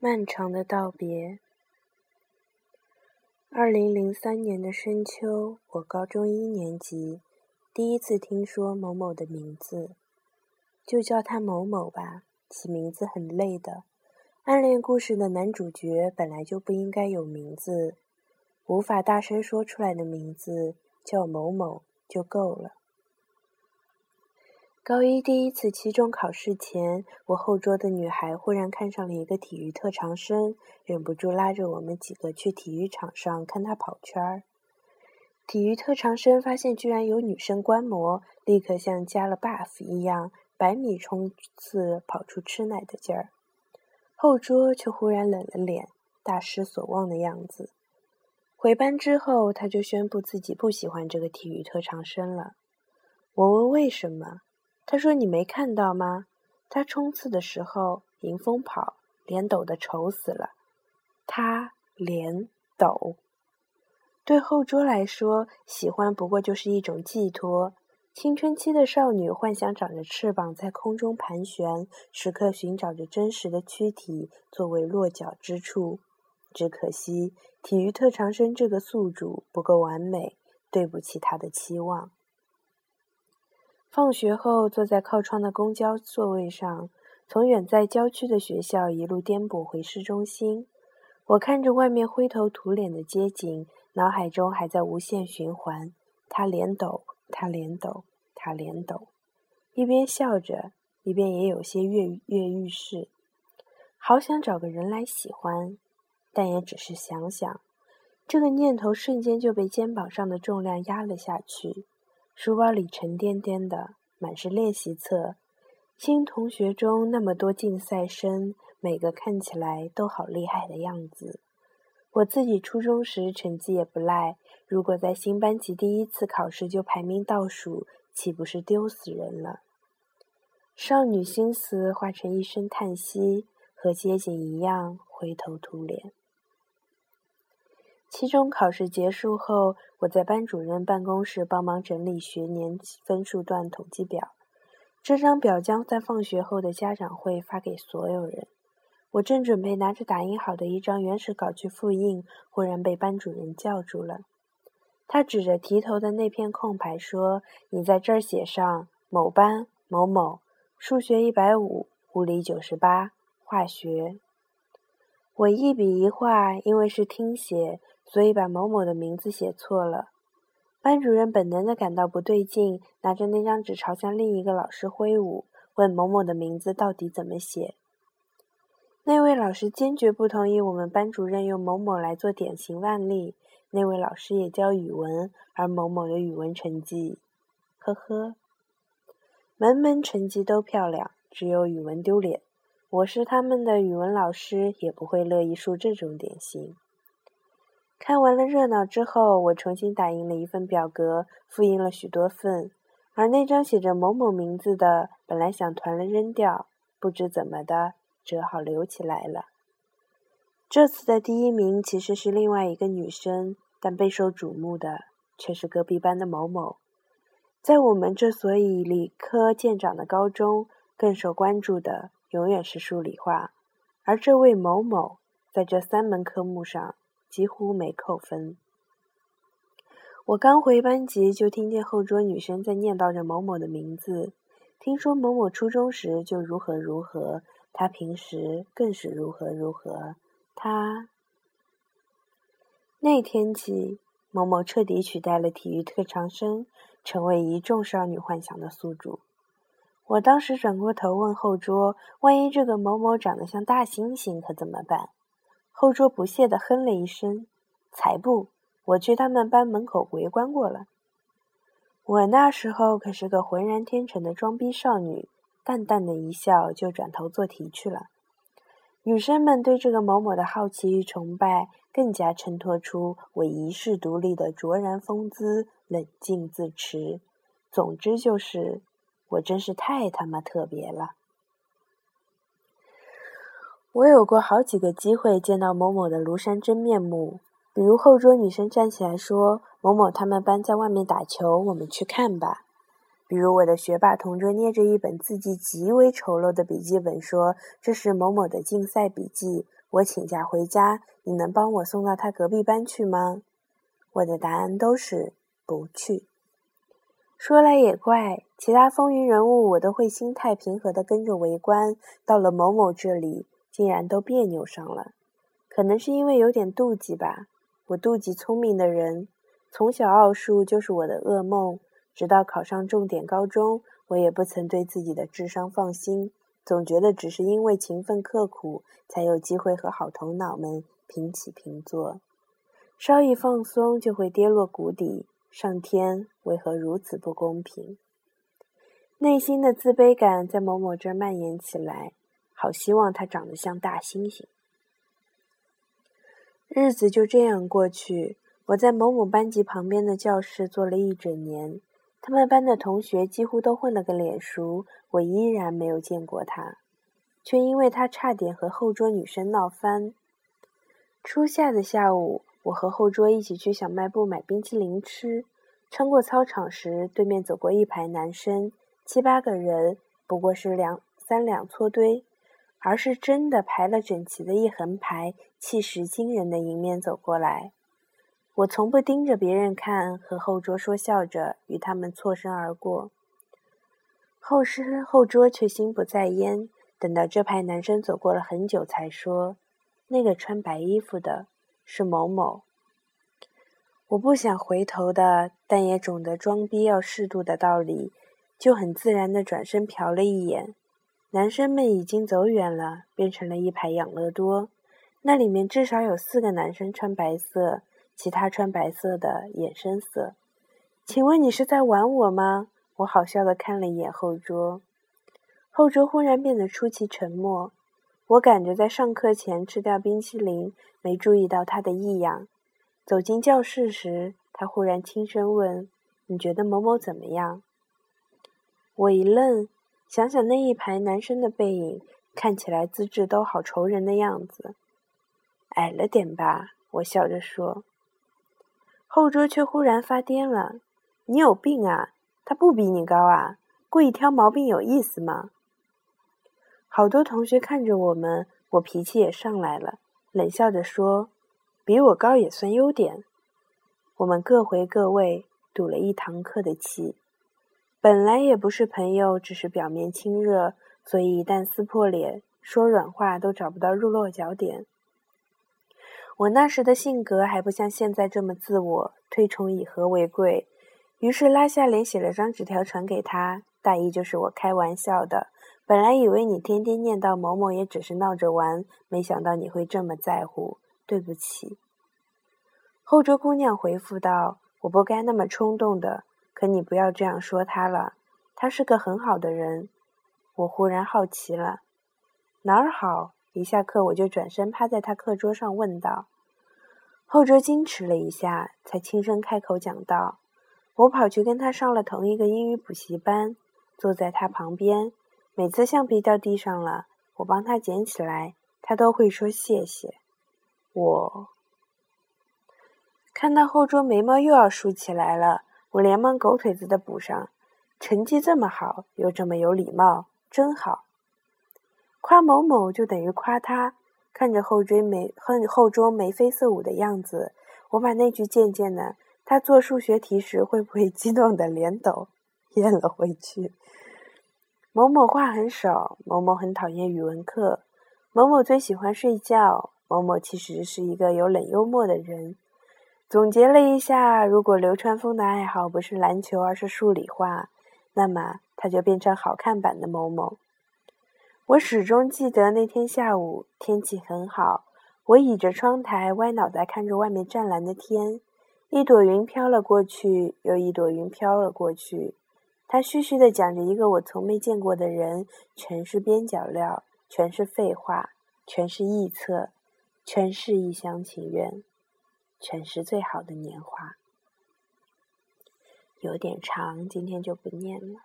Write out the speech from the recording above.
漫长的道别。二零零三年的深秋，我高中一年级，第一次听说某某的名字，就叫他某某吧。起名字很累的，暗恋故事的男主角本来就不应该有名字，无法大声说出来的名字叫某某就够了。高一第一次期中考试前，我后桌的女孩忽然看上了一个体育特长生，忍不住拉着我们几个去体育场上看他跑圈儿。体育特长生发现居然有女生观摩，立刻像加了 buff 一样，百米冲刺跑出吃奶的劲儿。后桌却忽然冷了脸，大失所望的样子。回班之后，他就宣布自己不喜欢这个体育特长生了。我问为什么？他说：“你没看到吗？他冲刺的时候迎风跑，脸抖得丑死了。他脸抖。对后桌来说，喜欢不过就是一种寄托。青春期的少女幻想长着翅膀在空中盘旋，时刻寻找着真实的躯体作为落脚之处。只可惜，体育特长生这个宿主不够完美，对不起他的期望。”放学后，坐在靠窗的公交座位上，从远在郊区的学校一路颠簸回市中心。我看着外面灰头土脸的街景，脑海中还在无限循环：他脸抖，他脸抖，他脸抖。一边笑着，一边也有些跃跃欲试。好想找个人来喜欢，但也只是想想。这个念头瞬间就被肩膀上的重量压了下去。书包里沉甸甸的，满是练习册。新同学中那么多竞赛生，每个看起来都好厉害的样子。我自己初中时成绩也不赖，如果在新班级第一次考试就排名倒数，岂不是丢死人了？少女心思化成一声叹息，和街景一样灰头土脸。期中考试结束后，我在班主任办公室帮忙整理学年分数段统计表。这张表将在放学后的家长会发给所有人。我正准备拿着打印好的一张原始稿去复印，忽然被班主任叫住了。他指着题头的那片空白说：“你在这儿写上某班某某，数学一百五，物理九十八，化学。”我一笔一画，因为是听写。所以把某某的名字写错了，班主任本能的感到不对劲，拿着那张纸朝向另一个老师挥舞，问某某的名字到底怎么写。那位老师坚决不同意我们班主任用某某来做典型案例。那位老师也教语文，而某某的语文成绩，呵呵，门门成绩都漂亮，只有语文丢脸。我是他们的语文老师，也不会乐意树这种典型。看完了热闹之后，我重新打印了一份表格，复印了许多份，而那张写着某某名字的，本来想团了扔掉，不知怎么的，折好留起来了。这次的第一名其实是另外一个女生，但备受瞩目的却是隔壁班的某某。在我们这所以理科见长的高中，更受关注的永远是数理化，而这位某某在这三门科目上。几乎没扣分。我刚回班级，就听见后桌女生在念叨着某某的名字。听说某某初中时就如何如何，他平时更是如何如何。他那天起，某某彻底取代了体育特长生，成为一众少女幻想的宿主。我当时转过头问后桌：“万一这个某某长得像大猩猩，可怎么办？”后桌不屑地哼了一声：“才不！我去他们班门口围观过了。我那时候可是个浑然天成的装逼少女，淡淡的一笑就转头做题去了。女生们对这个某某的好奇与崇拜，更加衬托出我一世独立的卓然风姿、冷静自持。总之就是，我真是太他妈特别了。”我有过好几个机会见到某某的庐山真面目，比如后桌女生站起来说：“某某他们班在外面打球，我们去看吧。”比如我的学霸同桌捏着一本字迹极为丑陋的笔记本说：“这是某某的竞赛笔记，我请假回家，你能帮我送到他隔壁班去吗？我的答案都是不去。说来也怪，其他风云人物我都会心态平和的跟着围观，到了某某这里，竟然都别扭上了。可能是因为有点妒忌吧。我妒忌聪明的人，从小奥数就是我的噩梦，直到考上重点高中，我也不曾对自己的智商放心。总觉得只是因为勤奋刻苦，才有机会和好头脑们平起平坐。稍一放松，就会跌落谷底。上天为何如此不公平？内心的自卑感在某某这蔓延起来。好希望他长得像大猩猩。日子就这样过去。我在某某班级旁边的教室坐了一整年。他们班的同学几乎都混了个脸熟，我依然没有见过他，却因为他差点和后桌女生闹翻。初夏的下午，我和后桌一起去小卖部买冰淇淋吃。穿过操场时，对面走过一排男生，七八个人，不过是两三两撮堆，而是真的排了整齐的一横排，气势惊人的迎面走过来。我从不盯着别人看，和后桌说笑着，与他们错身而过。后师后桌却心不在焉，等到这排男生走过了很久，才说：“那个穿白衣服的是某某。”我不想回头的，但也懂得装逼要适度的道理，就很自然的转身瞟了一眼。男生们已经走远了，变成了一排养乐多，那里面至少有四个男生穿白色。其他穿白色的眼深色，请问你是在玩我吗？我好笑的看了一眼后桌，后桌忽然变得出奇沉默。我赶着在上课前吃掉冰淇淋，没注意到他的异样。走进教室时，他忽然轻声问：“你觉得某某怎么样？”我一愣，想想那一排男生的背影，看起来资质都好愁人的样子，矮了点吧？我笑着说。后桌却忽然发癫了：“你有病啊！他不比你高啊！故意挑毛病有意思吗？”好多同学看着我们，我脾气也上来了，冷笑着说：“比我高也算优点。”我们各回各位，赌了一堂课的气。本来也不是朋友，只是表面亲热，所以一旦撕破脸，说软话都找不到入落脚点。我那时的性格还不像现在这么自我，推崇以和为贵，于是拉下脸写了张纸条传给他，大意就是我开玩笑的。本来以为你天天念叨某某也只是闹着玩，没想到你会这么在乎，对不起。后桌姑娘回复道：“我不该那么冲动的，可你不要这样说他了，他是个很好的人。”我忽然好奇了，哪儿好？一下课，我就转身趴在他课桌上问道：“后桌矜持了一下，才轻声开口讲道：‘我跑去跟他上了同一个英语补习班，坐在他旁边。每次橡皮掉地上了，我帮他捡起来，他都会说谢谢。’我看到后桌眉毛又要竖起来了，我连忙狗腿子的补上：‘成绩这么好，又这么有礼貌，真好。’”夸某某就等于夸他。看着后追眉后后桌眉飞色舞的样子，我把那句渐渐的他做数学题时会不会激动的脸抖咽了回去。某某话很少，某某很讨厌语文课，某某最喜欢睡觉，某某其实是一个有冷幽默的人。总结了一下，如果流川枫的爱好不是篮球，而是数理化，那么他就变成好看版的某某。我始终记得那天下午天气很好，我倚着窗台，歪脑袋看着外面湛蓝的天，一朵云飘了过去，又一朵云飘了过去。他絮絮地讲着一个我从没见过的人，全是边角料，全是废话，全是臆测，全是一厢情愿，全是最好的年华。有点长，今天就不念了。